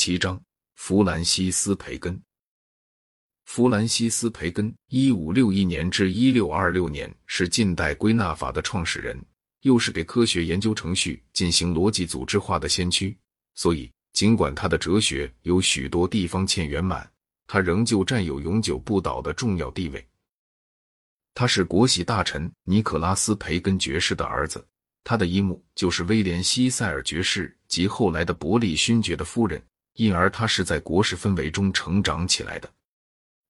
七章：弗兰西斯·培根。弗兰西斯·培根（一五六一年至一六二六年）是近代归纳法的创始人，又是给科学研究程序进行逻辑组织化的先驱。所以，尽管他的哲学有许多地方欠圆满，他仍旧占有永久不倒的重要地位。他是国玺大臣尼可拉斯·培根爵士的儿子。他的姨母就是威廉·西塞尔爵士及后来的伯利勋爵的夫人，因而他是在国事氛围中成长起来的。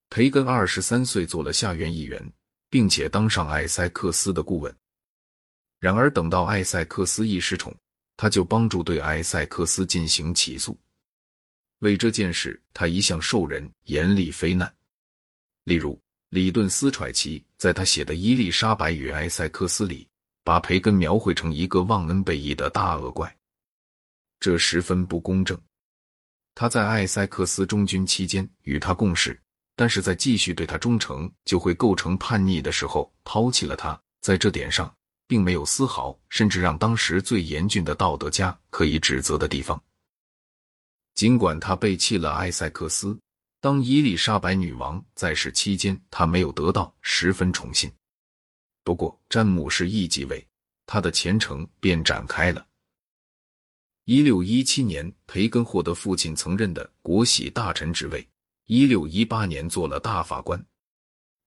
培根二十三岁做了下院议员，并且当上艾塞克斯的顾问。然而，等到艾塞克斯一失宠，他就帮助对艾塞克斯进行起诉。为这件事，他一向受人严厉非难。例如，里顿斯揣奇在他写的《伊丽莎白与艾塞克斯》里。把培根描绘成一个忘恩背义的大恶怪，这十分不公正。他在艾塞克斯中军期间与他共事，但是在继续对他忠诚就会构成叛逆的时候抛弃了他。在这点上，并没有丝毫甚至让当时最严峻的道德家可以指责的地方。尽管他背弃了艾塞克斯，当伊丽莎白女王在世期间，他没有得到十分宠信。不过，詹姆士一继位，他的前程便展开了。一六一七年，培根获得父亲曾任的国玺大臣职位；一六一八年做了大法官。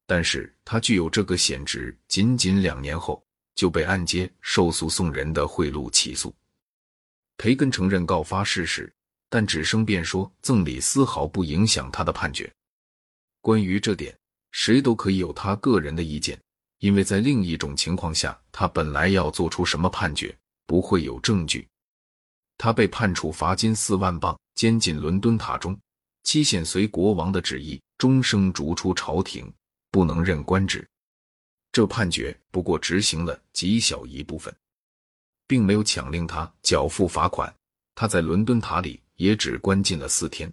但是他具有这个显职，仅仅两年后就被按揭受诉讼人的贿赂起诉。培根承认告发事实，但只声辩说赠礼丝毫不影响他的判决。关于这点，谁都可以有他个人的意见。因为在另一种情况下，他本来要做出什么判决，不会有证据。他被判处罚金四万镑，监禁伦敦塔中，期限随国王的旨意，终生逐出朝廷，不能任官职。这判决不过执行了极小一部分，并没有强令他缴付罚款。他在伦敦塔里也只关禁了四天，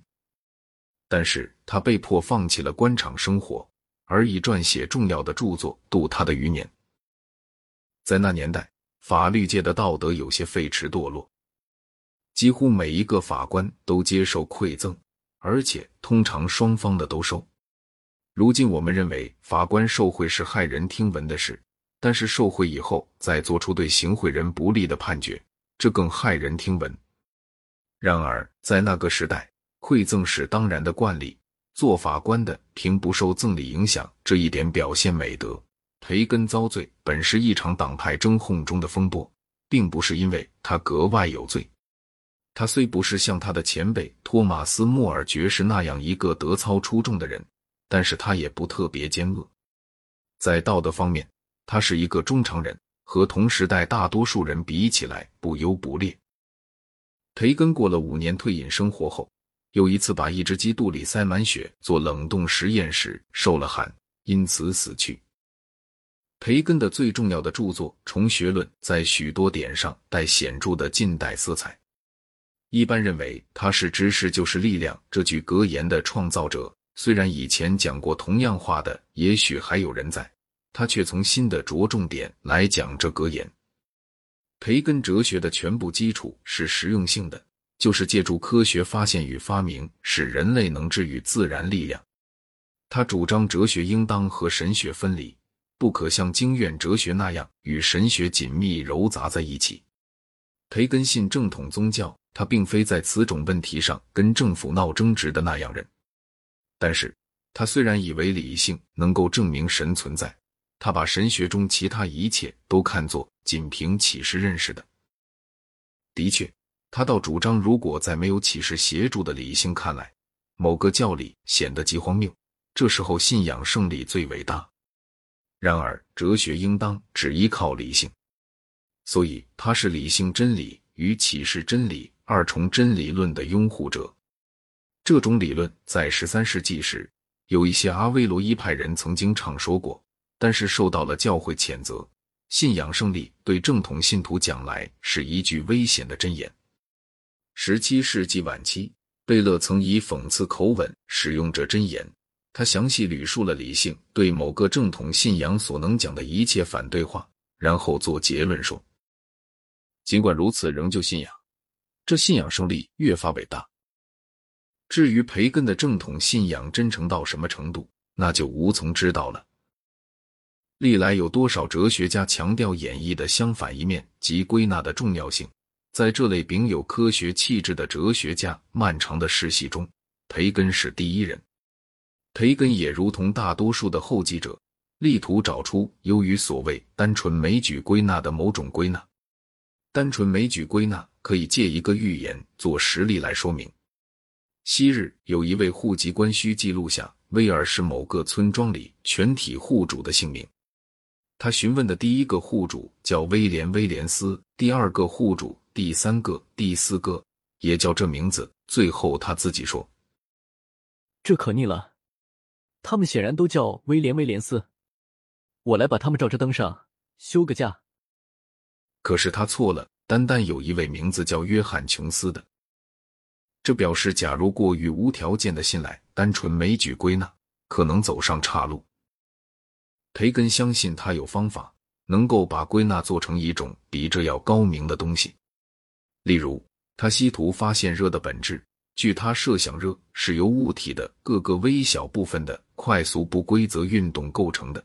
但是他被迫放弃了官场生活。而以撰写重要的著作度他的余年。在那年代，法律界的道德有些废弛堕落，几乎每一个法官都接受馈赠，而且通常双方的都收。如今我们认为法官受贿是骇人听闻的事，但是受贿以后再做出对行贿人不利的判决，这更骇人听闻。然而在那个时代，馈赠是当然的惯例。做法官的凭不受赠礼影响这一点表现美德。培根遭罪本是一场党派争讧中的风波，并不是因为他格外有罪。他虽不是像他的前辈托马斯·莫尔爵士那样一个德操出众的人，但是他也不特别奸恶。在道德方面，他是一个中常人，和同时代大多数人比起来不优不劣。培根过了五年退隐生活后。有一次，把一只鸡肚里塞满血做冷冻实验时受了寒，因此死去。培根的最重要的著作《虫学论》在许多点上带显著的近代色彩。一般认为他是“知识就是力量”这句格言的创造者。虽然以前讲过同样话的也许还有人在，他却从新的着重点来讲这格言。培根哲学的全部基础是实用性的。就是借助科学发现与发明，使人类能治愈自然力量。他主张哲学应当和神学分离，不可像经院哲学那样与神学紧密揉杂在一起。培根信正统宗教，他并非在此种问题上跟政府闹争执的那样人。但是他虽然以为理性能够证明神存在，他把神学中其他一切都看作仅凭启示认识的。的确。他倒主张，如果在没有启示协助的理性看来，某个教理显得极荒谬，这时候信仰胜利最伟大。然而，哲学应当只依靠理性，所以它是理性真理与启示真理二重真理论的拥护者。这种理论在十三世纪时，有一些阿威罗伊派人曾经唱说过，但是受到了教会谴责。信仰胜利对正统信徒讲来是一句危险的箴言。十七世纪晚期，贝勒曾以讽刺口吻使用这箴言。他详细捋述了理性对某个正统信仰所能讲的一切反对话，然后做结论说：尽管如此，仍旧信仰，这信仰胜利越发伟大。至于培根的正统信仰真诚到什么程度，那就无从知道了。历来有多少哲学家强调演绎的相反一面及归纳的重要性？在这类秉有科学气质的哲学家漫长的世系中，培根是第一人。培根也如同大多数的后继者，力图找出由于所谓单纯枚举归纳的某种归纳。单纯枚举归纳可以借一个寓言做实例来说明。昔日有一位户籍官需记录下威尔士某个村庄里全体户主的姓名。他询问的第一个户主叫威廉·威廉斯，第二个户主、第三个、第四个也叫这名字。最后他自己说：“这可逆了，他们显然都叫威廉·威廉斯。我来把他们照着登上，休个假。”可是他错了，单单有一位名字叫约翰·琼斯的。这表示，假如过于无条件的信赖，单纯枚举归纳，可能走上岔路。培根相信他有方法能够把归纳做成一种比这要高明的东西。例如，他希图发现热的本质。据他设想，热是由物体的各个微小部分的快速不规则运动构成的。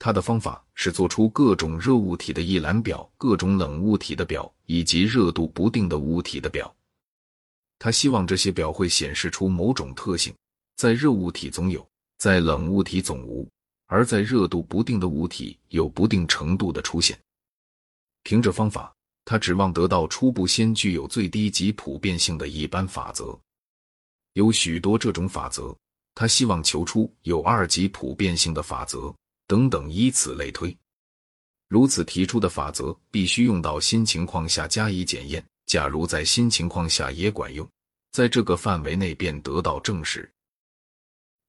他的方法是做出各种热物体的一览表、各种冷物体的表以及热度不定的物体的表。他希望这些表会显示出某种特性：在热物体总有，在冷物体总无。而在热度不定的物体有不定程度的出现。凭着方法，他指望得到初步先具有最低级普遍性的一般法则。有许多这种法则，他希望求出有二级普遍性的法则等等，以此类推。如此提出的法则必须用到新情况下加以检验。假如在新情况下也管用，在这个范围内便得到证实。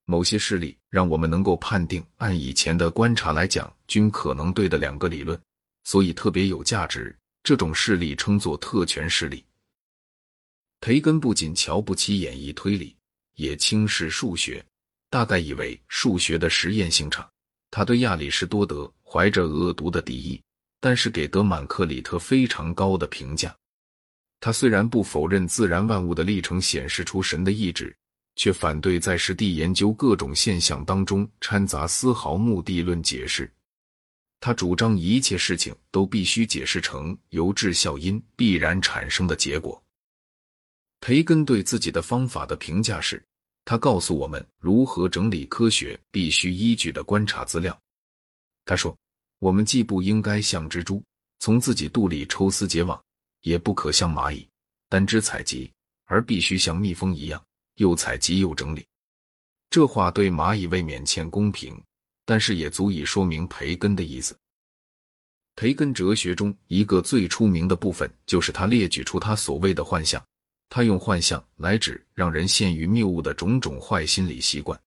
某些事例让我们能够判定，按以前的观察来讲，均可能对的两个理论，所以特别有价值。这种事例称作特权事例。培根不仅瞧不起演绎推理，也轻视数学，大概以为数学的实验性差。他对亚里士多德怀着恶毒的敌意，但是给德满克里特非常高的评价。他虽然不否认自然万物的历程显示出神的意志。却反对在实地研究各种现象当中掺杂丝毫目的论解释。他主张一切事情都必须解释成由致效因必然产生的结果。培根对自己的方法的评价是：他告诉我们如何整理科学必须依据的观察资料。他说：“我们既不应该像蜘蛛从自己肚里抽丝结网，也不可像蚂蚁单只采集，而必须像蜜蜂一样。”又采集又整理，这话对蚂蚁未免欠公平，但是也足以说明培根的意思。培根哲学中一个最出名的部分，就是他列举出他所谓的幻象。他用幻象来指让人陷于谬误的种种坏心理习惯。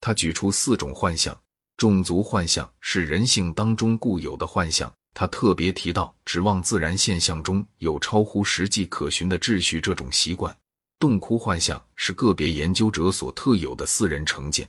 他举出四种幻象：种族幻象是人性当中固有的幻象。他特别提到指望自然现象中有超乎实际可循的秩序这种习惯。洞窟幻象是个别研究者所特有的私人成见，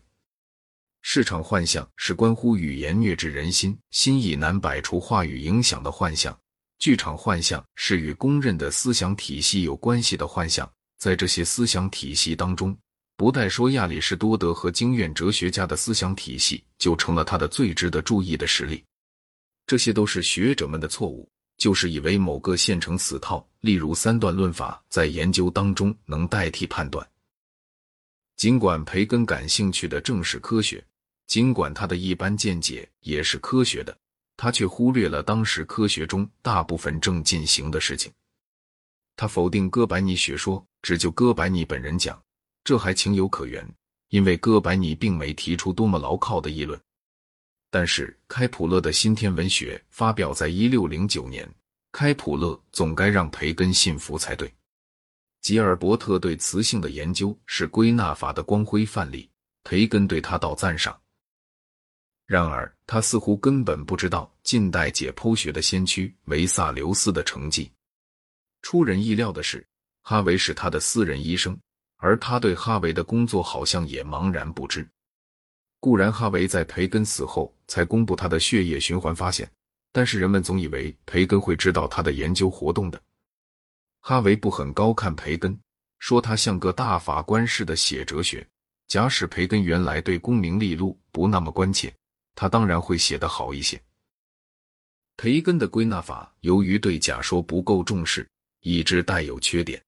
市场幻象是关乎语言虐制人心、心意难摆除话语影响的幻象，剧场幻象是与公认的思想体系有关系的幻象。在这些思想体系当中，不带说亚里士多德和经验哲学家的思想体系，就成了他的最值得注意的实例。这些都是学者们的错误。就是以为某个现成死套，例如三段论法，在研究当中能代替判断。尽管培根感兴趣的正是科学，尽管他的一般见解也是科学的，他却忽略了当时科学中大部分正进行的事情。他否定哥白尼学说，只就哥白尼本人讲，这还情有可原，因为哥白尼并没提出多么牢靠的议论。但是开普勒的新天文学发表在一六零九年，开普勒总该让培根信服才对。吉尔伯特对磁性的研究是归纳法的光辉范例，培根对他道赞赏。然而他似乎根本不知道近代解剖学的先驱维萨留斯的成绩。出人意料的是，哈维是他的私人医生，而他对哈维的工作好像也茫然不知。固然，哈维在培根死后才公布他的血液循环发现，但是人们总以为培根会知道他的研究活动的。哈维不很高看培根，说他像个大法官似的写哲学。假使培根原来对功名利禄不那么关切，他当然会写得好一些。培根的归纳法由于对假说不够重视，以致带有缺点。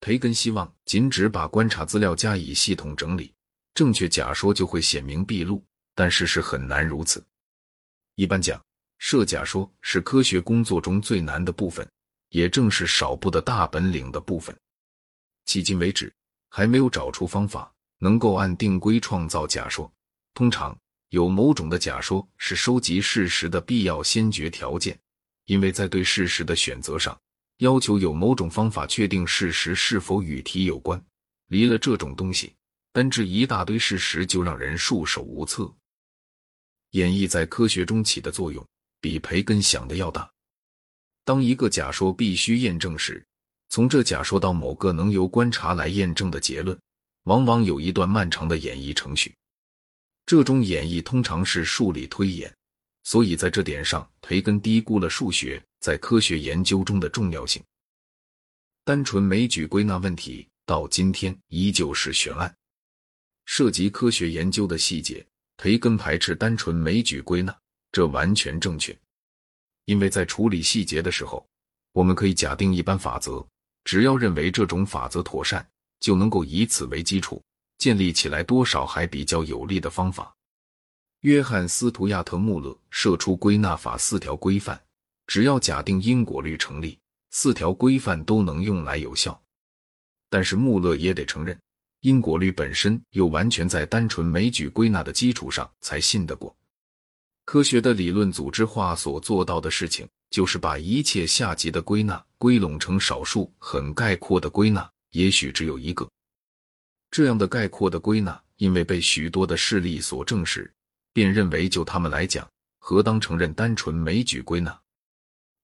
培根希望仅只把观察资料加以系统整理，正确假说就会显明毕露，但事实很难如此。一般讲，设假说是科学工作中最难的部分，也正是少部的大本领的部分。迄今为止，还没有找出方法能够按定规创造假说。通常，有某种的假说是收集事实的必要先决条件，因为在对事实的选择上，要求有某种方法确定事实是否与题有关。离了这种东西，单治一大堆事实就让人束手无策。演绎在科学中起的作用，比培根想的要大。当一个假说必须验证时，从这假说到某个能由观察来验证的结论，往往有一段漫长的演绎程序。这种演绎通常是数理推演，所以在这点上，培根低估了数学在科学研究中的重要性。单纯枚举归纳问题到今天依旧是悬案，涉及科学研究的细节，培根排斥单纯枚举归纳，这完全正确，因为在处理细节的时候，我们可以假定一般法则。只要认为这种法则妥善，就能够以此为基础建立起来多少还比较有利的方法。约翰·斯图亚特·穆勒设出归纳法四条规范，只要假定因果律成立，四条规范都能用来有效。但是穆勒也得承认，因果律本身又完全在单纯枚举归纳的基础上才信得过。科学的理论组织化所做到的事情。就是把一切下级的归纳归拢成少数很概括的归纳，也许只有一个这样的概括的归纳，因为被许多的事例所证实，便认为就他们来讲，何当承认单纯枚举归纳？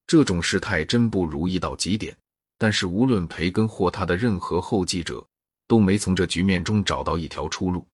这种事态真不如意到极点。但是无论培根或他的任何后继者，都没从这局面中找到一条出路。